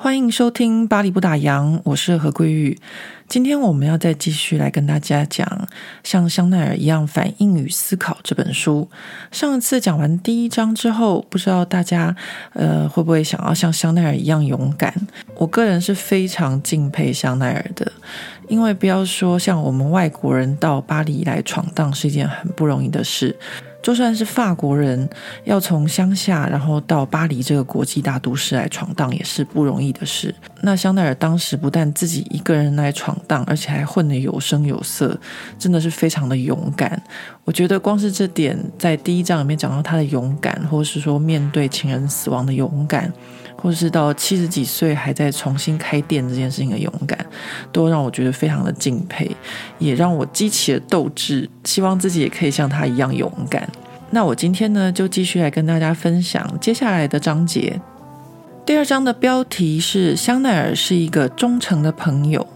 欢迎收听《巴黎不打烊》，我是何桂玉。今天我们要再继续来跟大家讲《像香奈儿一样反应与思考》这本书。上一次讲完第一章之后，不知道大家呃会不会想要像香奈儿一样勇敢？我个人是非常敬佩香奈儿的，因为不要说像我们外国人到巴黎来闯荡是一件很不容易的事。就算是法国人要从乡下，然后到巴黎这个国际大都市来闯荡，也是不容易的事。那香奈儿当时不但自己一个人来闯荡，而且还混得有声有色，真的是非常的勇敢。我觉得光是这点，在第一章里面讲到他的勇敢，或是说面对情人死亡的勇敢。或是到七十几岁还在重新开店这件事情的勇敢，都让我觉得非常的敬佩，也让我激起了斗志，希望自己也可以像他一样勇敢。那我今天呢，就继续来跟大家分享接下来的章节。第二章的标题是“香奈儿是一个忠诚的朋友”，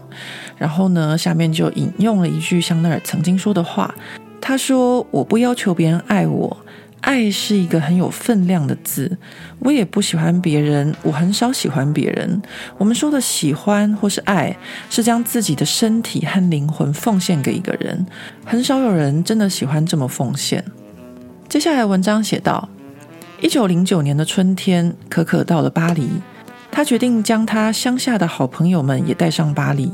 然后呢，下面就引用了一句香奈儿曾经说的话，他说：“我不要求别人爱我。”爱是一个很有分量的字，我也不喜欢别人，我很少喜欢别人。我们说的喜欢或是爱，是将自己的身体和灵魂奉献给一个人，很少有人真的喜欢这么奉献。接下来文章写道：一九零九年的春天，可可到了巴黎，他决定将他乡下的好朋友们也带上巴黎。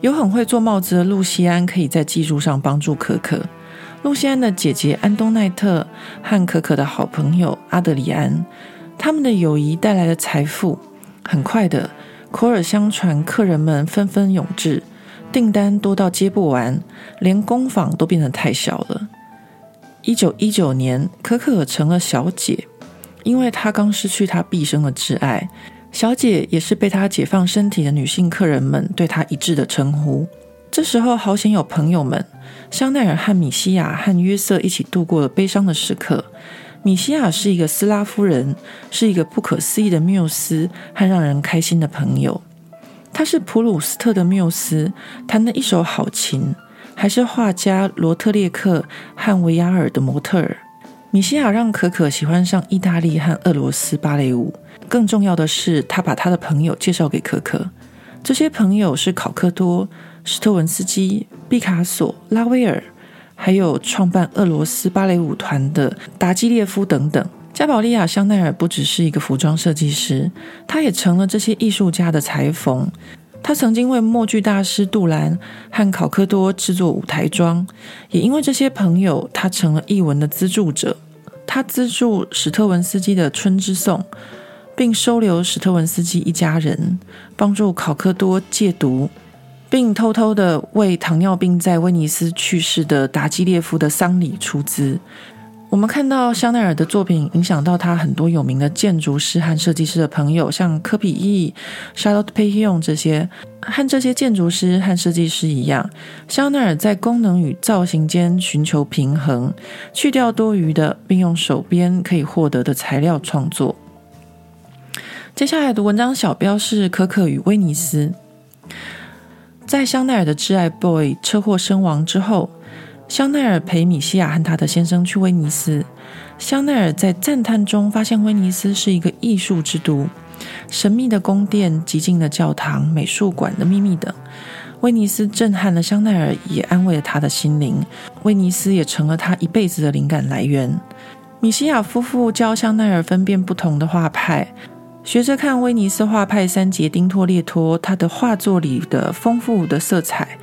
有很会做帽子的露西安可以在技术上帮助可可。露西安的姐姐安东奈特和可可的好朋友阿德里安，他们的友谊带来了财富。很快的，口耳相传，客人们纷纷涌至，订单多到接不完，连工坊都变得太小了。一九一九年，可可成了小姐，因为她刚失去她毕生的挚爱。小姐也是被她解放身体的女性客人们对她一致的称呼。这时候好险有朋友们，香奈儿和米西亚和约瑟一起度过了悲伤的时刻。米西亚是一个斯拉夫人，是一个不可思议的缪斯和让人开心的朋友。他是普鲁斯特的缪斯，弹得一手好琴，还是画家罗特列克和维亚尔的模特儿。米西亚让可可喜欢上意大利和俄罗斯芭蕾舞，更重要的是，他把他的朋友介绍给可可。这些朋友是考克多。史特文斯基、毕卡索、拉威尔，还有创办俄罗斯芭蕾舞团的达基列夫等等。加宝莉亚·香奈儿不只是一个服装设计师，她也成了这些艺术家的裁缝。她曾经为默剧大师杜兰和考克多制作舞台装，也因为这些朋友，她成了艺文的资助者。她资助史特文斯基的《春之颂》，并收留史特文斯基一家人，帮助考克多戒毒。并偷偷的为糖尿病在威尼斯去世的达基列夫的丧礼出资。我们看到香奈儿的作品影响到他很多有名的建筑师和设计师的朋友，像科比意、Charlotte p a y o n 这些。和这些建筑师和设计师一样，香奈儿在功能与造型间寻求平衡，去掉多余的，并用手边可以获得的材料创作。接下来的文章小标是可可与威尼斯。在香奈儿的挚爱 Boy 车祸身亡之后，香奈儿陪米西亚和他的先生去威尼斯。香奈儿在赞叹中发现威尼斯是一个艺术之都，神秘的宫殿、极静的教堂、美术馆的秘密等。威尼斯震撼了香奈儿，也安慰了他的心灵。威尼斯也成了他一辈子的灵感来源。米西亚夫妇教香奈儿分辨不同的画派。学着看威尼斯画派三杰丁托列托，他的画作里的丰富的色彩。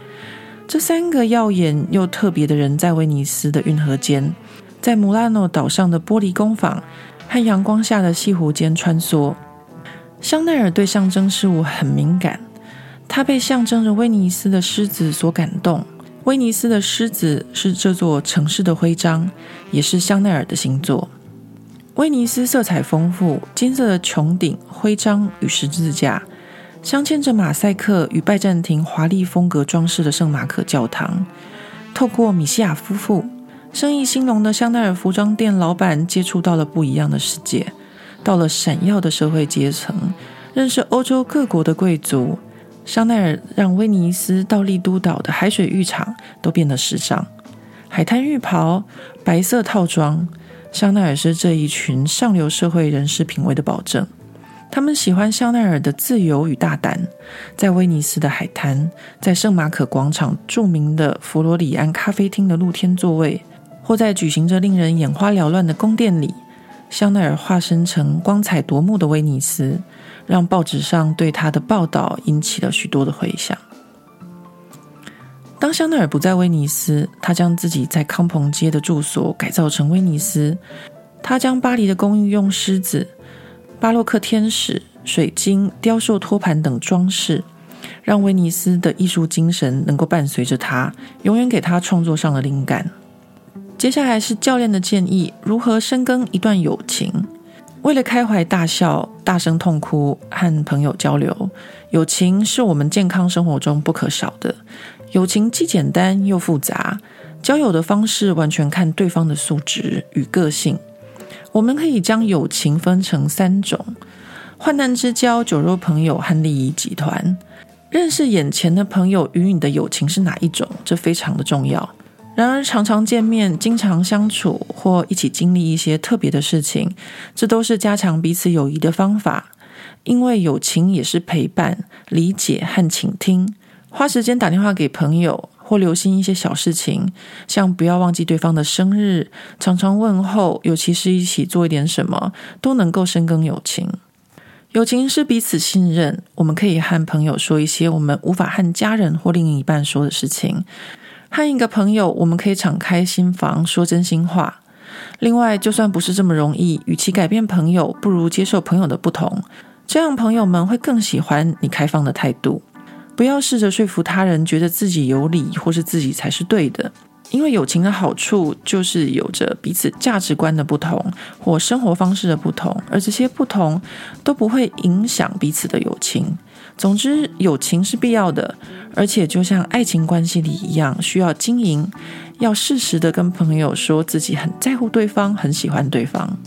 这三个耀眼又特别的人，在威尼斯的运河间，在穆拉诺岛上的玻璃工坊和阳光下的西湖间穿梭。香奈儿对象征事物很敏感，他被象征着威尼斯的狮子所感动。威尼斯的狮子是这座城市的徽章，也是香奈儿的星座。威尼斯色彩丰富，金色的穹顶、徽章与十字架，镶嵌着马赛克与拜占庭华丽风格装饰的圣马可教堂。透过米西亚夫妇，生意兴隆的香奈儿服装店老板接触到了不一样的世界，到了闪耀的社会阶层，认识欧洲各国的贵族。香奈儿让威尼斯到丽都岛的海水浴场都变得时尚，海滩浴袍、白色套装，香奈儿是这一群上流社会人士品味的保证。他们喜欢香奈儿的自由与大胆，在威尼斯的海滩，在圣马可广场著名的佛罗里安咖啡厅的露天座位，或在举行着令人眼花缭乱的宫殿里，香奈儿化身成光彩夺目的威尼斯。让报纸上对他的报道引起了许多的回响。当香奈儿不在威尼斯，他将自己在康朋街的住所改造成威尼斯。他将巴黎的公寓用狮子、巴洛克天使、水晶、雕塑托盘等装饰，让威尼斯的艺术精神能够伴随着他，永远给他创作上的灵感。接下来是教练的建议：如何深耕一段友情？为了开怀大笑、大声痛哭和朋友交流，友情是我们健康生活中不可少的。友情既简单又复杂，交友的方式完全看对方的素质与个性。我们可以将友情分成三种：患难之交、酒肉朋友和利益集团。认识眼前的朋友与你的友情是哪一种，这非常的重要。然而，常常见面、经常相处或一起经历一些特别的事情，这都是加强彼此友谊的方法。因为友情也是陪伴、理解和倾听。花时间打电话给朋友，或留心一些小事情，像不要忘记对方的生日，常常问候，尤其是一起做一点什么，都能够深耕友情。友情是彼此信任，我们可以和朋友说一些我们无法和家人或另一半说的事情。和一个朋友，我们可以敞开心房，说真心话。另外，就算不是这么容易，与其改变朋友，不如接受朋友的不同，这样朋友们会更喜欢你开放的态度。不要试着说服他人，觉得自己有理，或是自己才是对的。因为友情的好处就是有着彼此价值观的不同，或生活方式的不同，而这些不同都不会影响彼此的友情。总之，友情是必要的，而且就像爱情关系里一样，需要经营，要适时的跟朋友说自己很在乎对方，很喜欢对方。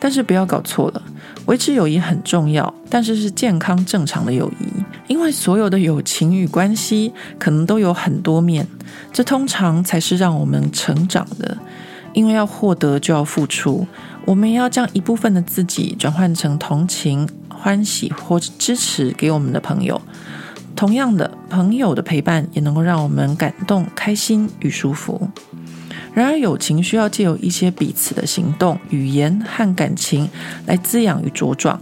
但是不要搞错了，维持友谊很重要，但是是健康正常的友谊，因为所有的友情与关系可能都有很多面，这通常才是让我们成长的。因为要获得就要付出，我们要将一部分的自己转换成同情。欢喜或支持给我们的朋友，同样的，朋友的陪伴也能够让我们感动、开心与舒服。然而，友情需要借由一些彼此的行动、语言和感情来滋养与茁壮。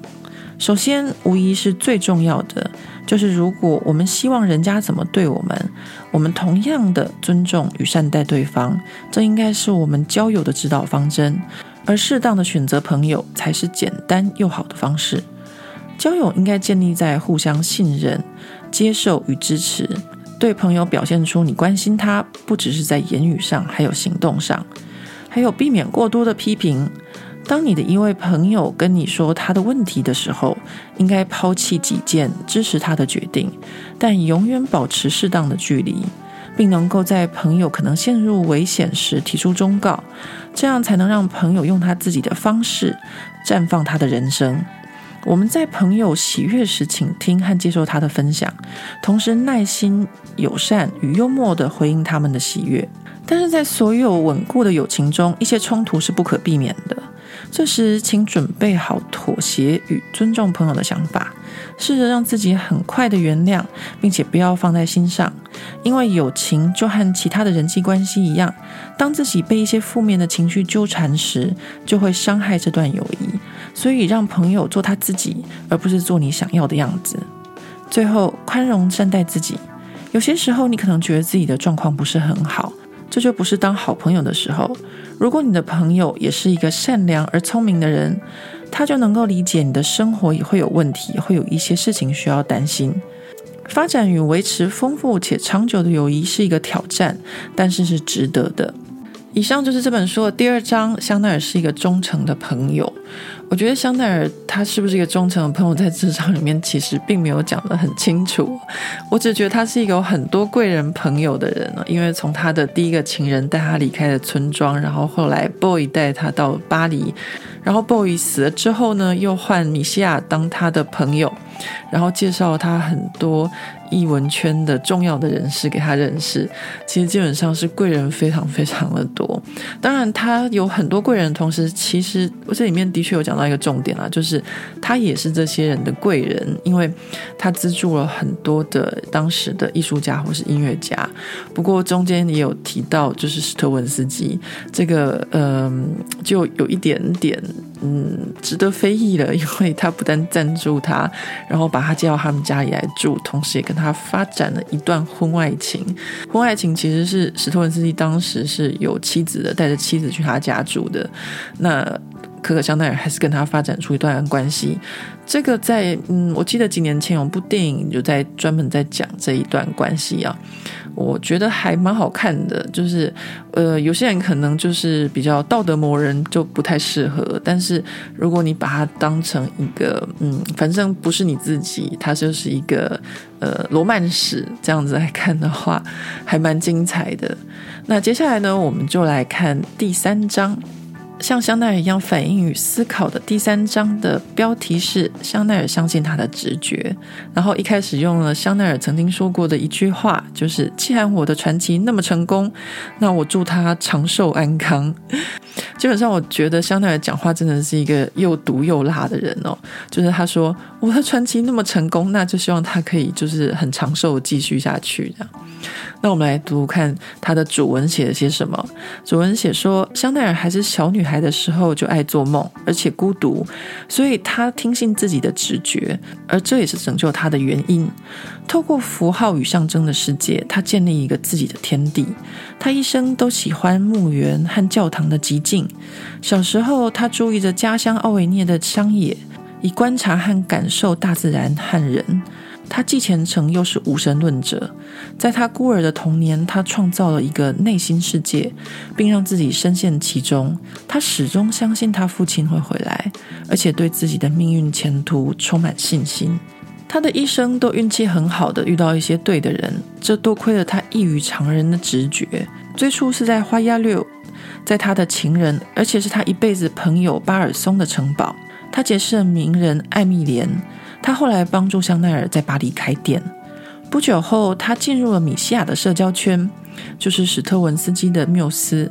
首先，无疑是最重要的，就是如果我们希望人家怎么对我们，我们同样的尊重与善待对方，这应该是我们交友的指导方针。而适当的选择朋友，才是简单又好的方式。交友应该建立在互相信任、接受与支持。对朋友表现出你关心他，不只是在言语上，还有行动上。还有避免过多的批评。当你的一位朋友跟你说他的问题的时候，应该抛弃己见，支持他的决定，但永远保持适当的距离，并能够在朋友可能陷入危险时提出忠告，这样才能让朋友用他自己的方式绽放他的人生。我们在朋友喜悦时倾听和接受他的分享，同时耐心、友善与幽默地回应他们的喜悦。但是在所有稳固的友情中，一些冲突是不可避免的。这时，请准备好妥协与尊重朋友的想法，试着让自己很快的原谅，并且不要放在心上。因为友情就和其他的人际关系一样，当自己被一些负面的情绪纠缠时，就会伤害这段友谊。所以，让朋友做他自己，而不是做你想要的样子。最后，宽容善待自己。有些时候，你可能觉得自己的状况不是很好，这就不是当好朋友的时候。如果你的朋友也是一个善良而聪明的人，他就能够理解你的生活也会有问题，会有一些事情需要担心。发展与维持丰富且长久的友谊是一个挑战，但是是值得的。以上就是这本书的第二章。香奈儿是一个忠诚的朋友。我觉得香奈儿他是不是一个忠诚的朋友，在这章里面其实并没有讲得很清楚。我只觉得他是一个有很多贵人朋友的人了，因为从他的第一个情人带他离开了村庄，然后后来 Boy 带他到巴黎，然后 Boy 死了之后呢，又换米西亚当他的朋友，然后介绍他很多。艺文圈的重要的人士给他认识，其实基本上是贵人非常非常的多。当然，他有很多贵人，同时其实我这里面的确有讲到一个重点啊，就是他也是这些人的贵人，因为他资助了很多的当时的艺术家或是音乐家。不过中间也有提到，就是史特文斯基这个，嗯，就有一点点。嗯，值得非议了，因为他不但赞助他，然后把他接到他们家里来住，同时也跟他发展了一段婚外情。婚外情其实是史托文斯基当时是有妻子的，带着妻子去他家住的。那可可香奈儿还是跟他发展出一段关系。这个在嗯，我记得几年前有部电影就在专门在讲这一段关系啊。我觉得还蛮好看的，就是，呃，有些人可能就是比较道德魔人，就不太适合。但是如果你把它当成一个，嗯，反正不是你自己，它就是一个，呃，罗曼史这样子来看的话，还蛮精彩的。那接下来呢，我们就来看第三章。像香奈儿一样反应与思考的第三章的标题是“香奈儿相信他的直觉”，然后一开始用了香奈儿曾经说过的一句话，就是“既然我的传奇那么成功，那我祝他长寿安康。”基本上，我觉得香奈儿讲话真的是一个又毒又辣的人哦。就是他说我的传奇那么成功，那就希望他可以就是很长寿继续下去这样。那我们来读读看他的主文写了些什么。主文写说，香奈儿还是小女孩孩的时候就爱做梦，而且孤独，所以他听信自己的直觉，而这也是拯救他的原因。透过符号与象征的世界，他建立一个自己的天地。他一生都喜欢墓园和教堂的寂静。小时候，他注意着家乡奥维涅的乡野，以观察和感受大自然和人。他既虔诚又是无神论者，在他孤儿的童年，他创造了一个内心世界，并让自己深陷其中。他始终相信他父亲会回来，而且对自己的命运前途充满信心。他的一生都运气很好的遇到一些对的人，这多亏了他异于常人的直觉。最初是在花押六，在他的情人，而且是他一辈子朋友巴尔松的城堡，他结识了名人艾米莲。他后来帮助香奈儿在巴黎开店。不久后，他进入了米西亚的社交圈，就是史特文斯基的缪斯。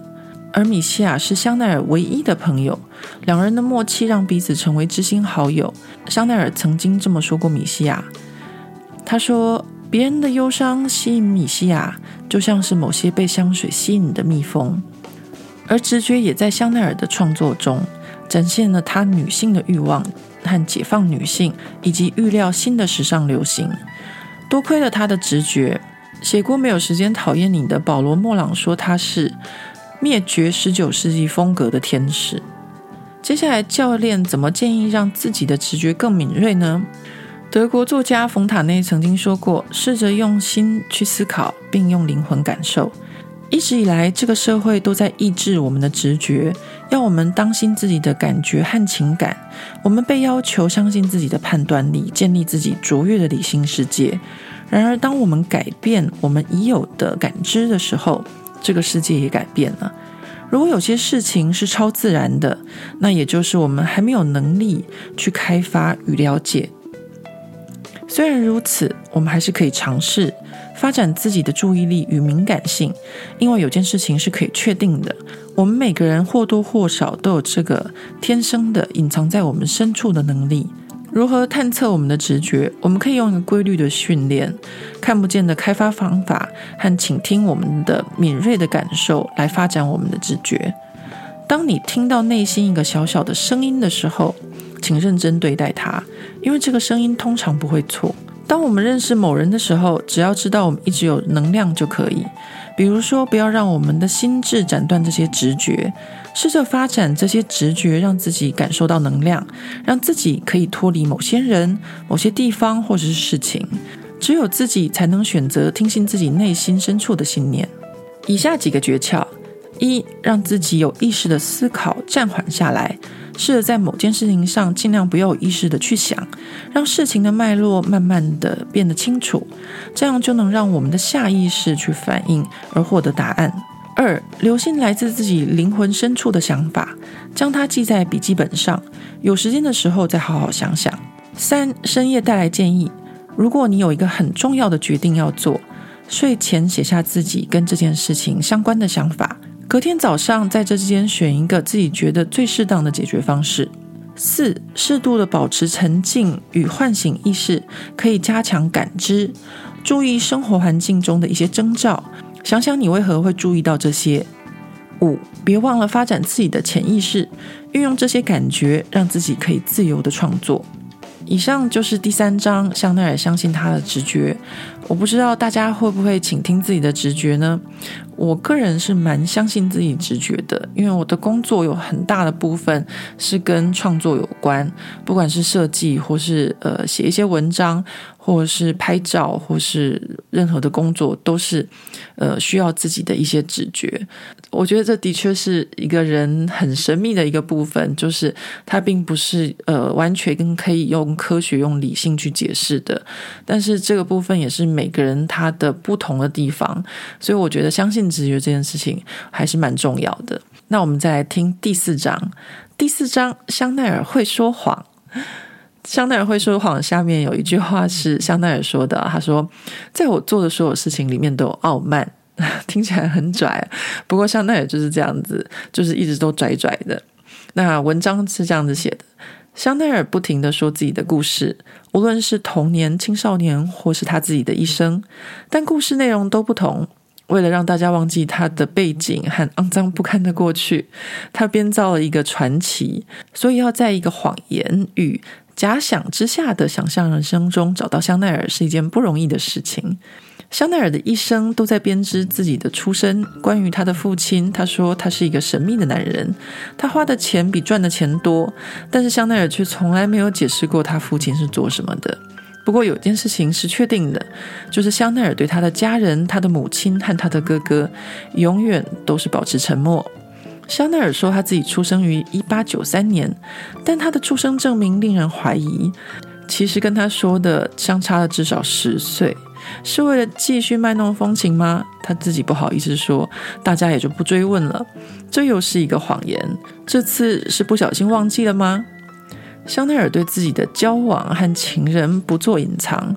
而米西亚是香奈儿唯一的朋友，两人的默契让彼此成为知心好友。香奈儿曾经这么说过米西亚：“他说，别人的忧伤吸引米西亚，就像是某些被香水吸引的蜜蜂。而直觉也在香奈儿的创作中展现了她女性的欲望。”和解放女性，以及预料新的时尚流行，多亏了他的直觉。写过《没有时间讨厌你》的保罗·莫朗说他是灭绝十九世纪风格的天使。接下来，教练怎么建议让自己的直觉更敏锐呢？德国作家冯塔内曾经说过：“试着用心去思考，并用灵魂感受。”一直以来，这个社会都在抑制我们的直觉，要我们当心自己的感觉和情感。我们被要求相信自己的判断力，建立自己卓越的理性世界。然而，当我们改变我们已有的感知的时候，这个世界也改变了。如果有些事情是超自然的，那也就是我们还没有能力去开发与了解。虽然如此，我们还是可以尝试。发展自己的注意力与敏感性，因为有件事情是可以确定的：我们每个人或多或少都有这个天生的隐藏在我们深处的能力。如何探测我们的直觉？我们可以用一个规律的训练、看不见的开发方法和倾听我们的敏锐的感受来发展我们的直觉。当你听到内心一个小小的声音的时候，请认真对待它，因为这个声音通常不会错。当我们认识某人的时候，只要知道我们一直有能量就可以。比如说，不要让我们的心智斩断这些直觉，试着发展这些直觉，让自己感受到能量，让自己可以脱离某些人、某些地方或者是事情。只有自己才能选择听信自己内心深处的信念。以下几个诀窍：一，让自己有意识的思考，暂缓下来，试着在某件事情上尽量不要有意识的去想，让事情的脉络慢慢的变得清楚，这样就能让我们的下意识去反应而获得答案。二，留心来自自己灵魂深处的想法，将它记在笔记本上，有时间的时候再好好想想。三，深夜带来建议，如果你有一个很重要的决定要做，睡前写下自己跟这件事情相关的想法，隔天早上在这之间选一个自己觉得最适当的解决方式。四，适度的保持沉静与唤醒意识，可以加强感知，注意生活环境中的一些征兆。想想你为何会注意到这些。五，别忘了发展自己的潜意识，运用这些感觉，让自己可以自由的创作。以上就是第三章，香奈儿相信他的直觉。我不知道大家会不会倾听自己的直觉呢？我个人是蛮相信自己直觉的，因为我的工作有很大的部分是跟创作有关，不管是设计，或是呃写一些文章，或是拍照，或是任何的工作，都是呃需要自己的一些直觉。我觉得这的确是一个人很神秘的一个部分，就是它并不是呃完全跟可以用科学、用理性去解释的，但是这个部分也是。每个人他的不同的地方，所以我觉得相信直觉这件事情还是蛮重要的。那我们再来听第四章。第四章，香奈儿会说谎。香奈儿会说谎，下面有一句话是香奈儿说的，他说：“在我做的所有事情里面都有傲慢。”听起来很拽，不过香奈儿就是这样子，就是一直都拽拽的。那文章是这样子写的。香奈儿不停地说自己的故事，无论是童年、青少年，或是他自己的一生，但故事内容都不同。为了让大家忘记他的背景和肮脏不堪的过去，他编造了一个传奇。所以，要在一个谎言与假想之下的想象人生中找到香奈儿，是一件不容易的事情。香奈儿的一生都在编织自己的出身。关于他的父亲，他说他是一个神秘的男人，他花的钱比赚的钱多，但是香奈儿却从来没有解释过他父亲是做什么的。不过有件事情是确定的，就是香奈儿对他的家人、他的母亲和他的哥哥，永远都是保持沉默。香奈儿说他自己出生于一八九三年，但他的出生证明令人怀疑，其实跟他说的相差了至少十岁。是为了继续卖弄风情吗？他自己不好意思说，大家也就不追问了。这又是一个谎言。这次是不小心忘记了吗？香奈儿对自己的交往和情人不做隐藏，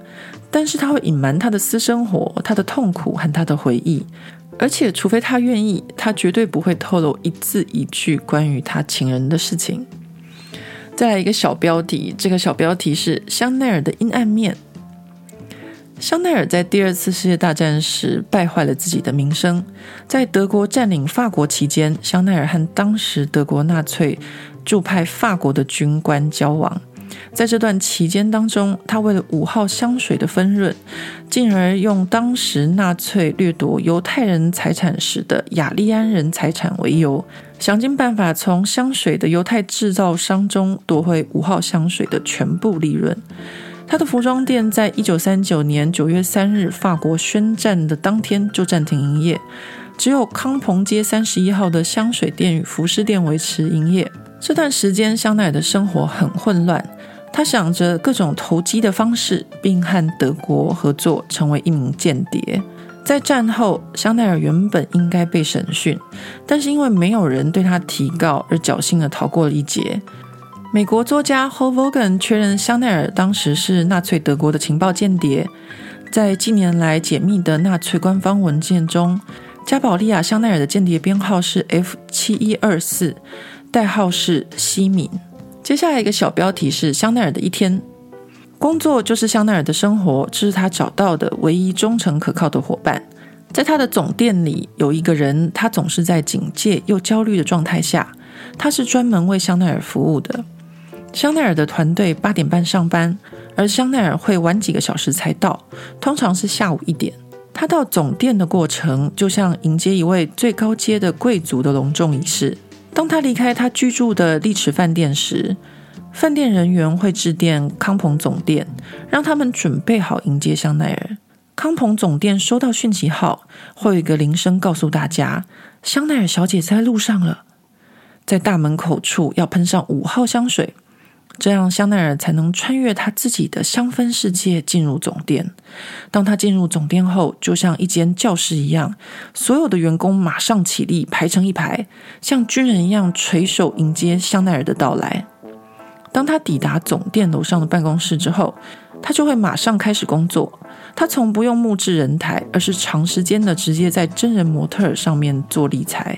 但是他会隐瞒他的私生活、他的痛苦和他的回忆。而且，除非他愿意，他绝对不会透露一字一句关于他情人的事情。再来一个小标题，这个小标题是香奈儿的阴暗面。香奈儿在第二次世界大战时败坏了自己的名声。在德国占领法国期间，香奈儿和当时德国纳粹驻派法国的军官交往。在这段期间当中，他为了五号香水的分润，进而用当时纳粹掠夺犹太人财产时的雅利安人财产为由，想尽办法从香水的犹太制造商中夺回五号香水的全部利润。他的服装店在一九三九年九月三日法国宣战的当天就暂停营业，只有康朋街三十一号的香水店与服饰店维持营业。这段时间，香奈儿的生活很混乱，他想着各种投机的方式，并和德国合作，成为一名间谍。在战后，香奈儿原本应该被审讯，但是因为没有人对他提告，而侥幸地逃过了一劫。美国作家 Hal Vaughan 确认香奈儿当时是纳粹德国的情报间谍。在近年来解密的纳粹官方文件中，加宝利亚·香奈儿的间谍编号是 F 七一二四，代号是西敏。接下来一个小标题是香奈儿的一天，工作就是香奈儿的生活，这是他找到的唯一忠诚可靠的伙伴。在他的总店里有一个人，他总是在警戒又焦虑的状态下，他是专门为香奈儿服务的。香奈儿的团队八点半上班，而香奈儿会晚几个小时才到，通常是下午一点。他到总店的过程就像迎接一位最高阶的贵族的隆重仪式。当他离开他居住的丽池饭店时，饭店人员会致电康朋总店，让他们准备好迎接香奈儿。康朋总店收到讯息后，会有一个铃声告诉大家，香奈儿小姐在路上了，在大门口处要喷上五号香水。这样，香奈儿才能穿越他自己的香氛世界进入总店。当他进入总店后，就像一间教室一样，所有的员工马上起立，排成一排，像军人一样垂手迎接香奈儿的到来。当他抵达总店楼上的办公室之后，他就会马上开始工作。他从不用木质人台，而是长时间的直接在真人模特儿上面做理裁。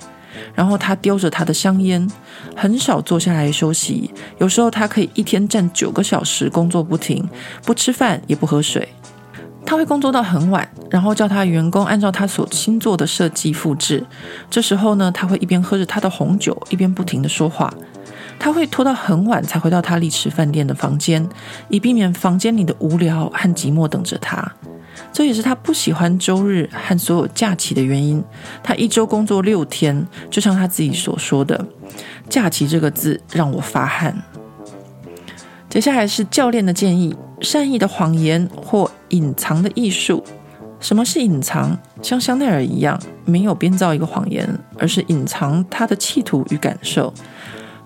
然后他叼着他的香烟，很少坐下来休息。有时候他可以一天站九个小时，工作不停，不吃饭也不喝水。他会工作到很晚，然后叫他员工按照他所新做的设计复制。这时候呢，他会一边喝着他的红酒，一边不停地说话。他会拖到很晚才回到他丽池饭店的房间，以避免房间里的无聊和寂寞等着他。这也是他不喜欢周日和所有假期的原因。他一周工作六天，就像他自己所说的，“假期”这个字让我发汗。接下来是教练的建议：善意的谎言或隐藏的艺术。什么是隐藏？像香奈儿一样，没有编造一个谎言，而是隐藏他的企图与感受。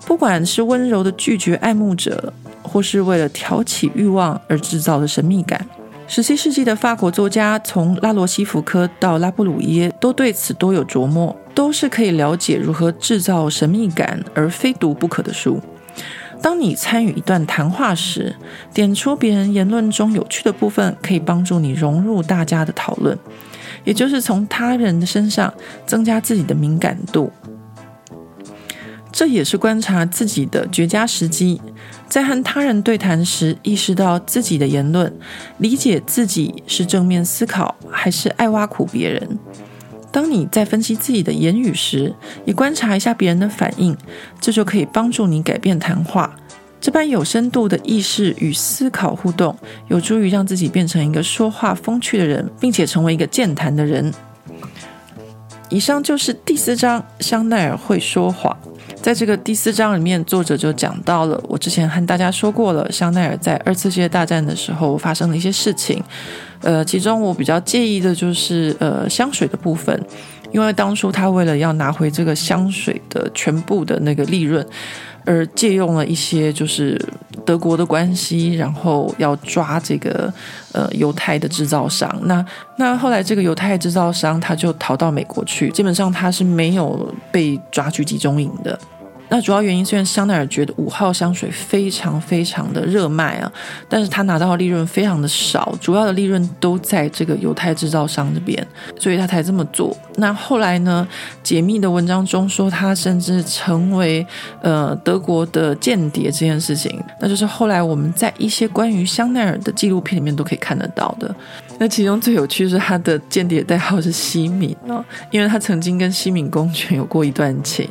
不管是温柔的拒绝爱慕者，或是为了挑起欲望而制造的神秘感。十七世纪的法国作家，从拉罗西福科到拉布鲁耶，都对此多有琢磨，都是可以了解如何制造神秘感而非读不可的书。当你参与一段谈话时，点出别人言论中有趣的部分，可以帮助你融入大家的讨论，也就是从他人的身上增加自己的敏感度。这也是观察自己的绝佳时机。在和他人对谈时，意识到自己的言论，理解自己是正面思考还是爱挖苦别人。当你在分析自己的言语时，也观察一下别人的反应，这就可以帮助你改变谈话。这般有深度的意识与思考互动，有助于让自己变成一个说话风趣的人，并且成为一个健谈的人。以上就是第四章，香奈儿会说谎。在这个第四章里面，作者就讲到了我之前和大家说过了，香奈儿在二次世界大战的时候发生的一些事情。呃，其中我比较介意的就是呃香水的部分，因为当初他为了要拿回这个香水的全部的那个利润，而借用了一些就是德国的关系，然后要抓这个呃犹太的制造商。那那后来这个犹太制造商他就逃到美国去，基本上他是没有被抓去集中营的。那主要原因虽然香奈儿觉得五号香水非常非常的热卖啊，但是他拿到的利润非常的少，主要的利润都在这个犹太制造商这边，所以他才这么做。那后来呢，解密的文章中说他甚至成为呃德国的间谍这件事情，那就是后来我们在一些关于香奈儿的纪录片里面都可以看得到的。那其中最有趣是他的间谍代号是西敏啊，因为他曾经跟西敏公爵有过一段情。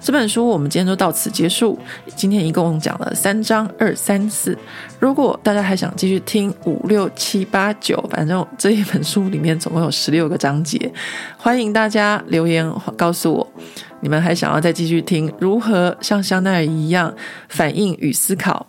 这本书我们今天就到此结束。今天一共讲了三章二三四。如果大家还想继续听五六七八九，反正这一本书里面总共有十六个章节，欢迎大家留言告诉我，你们还想要再继续听如何像香奈儿一样反应与思考。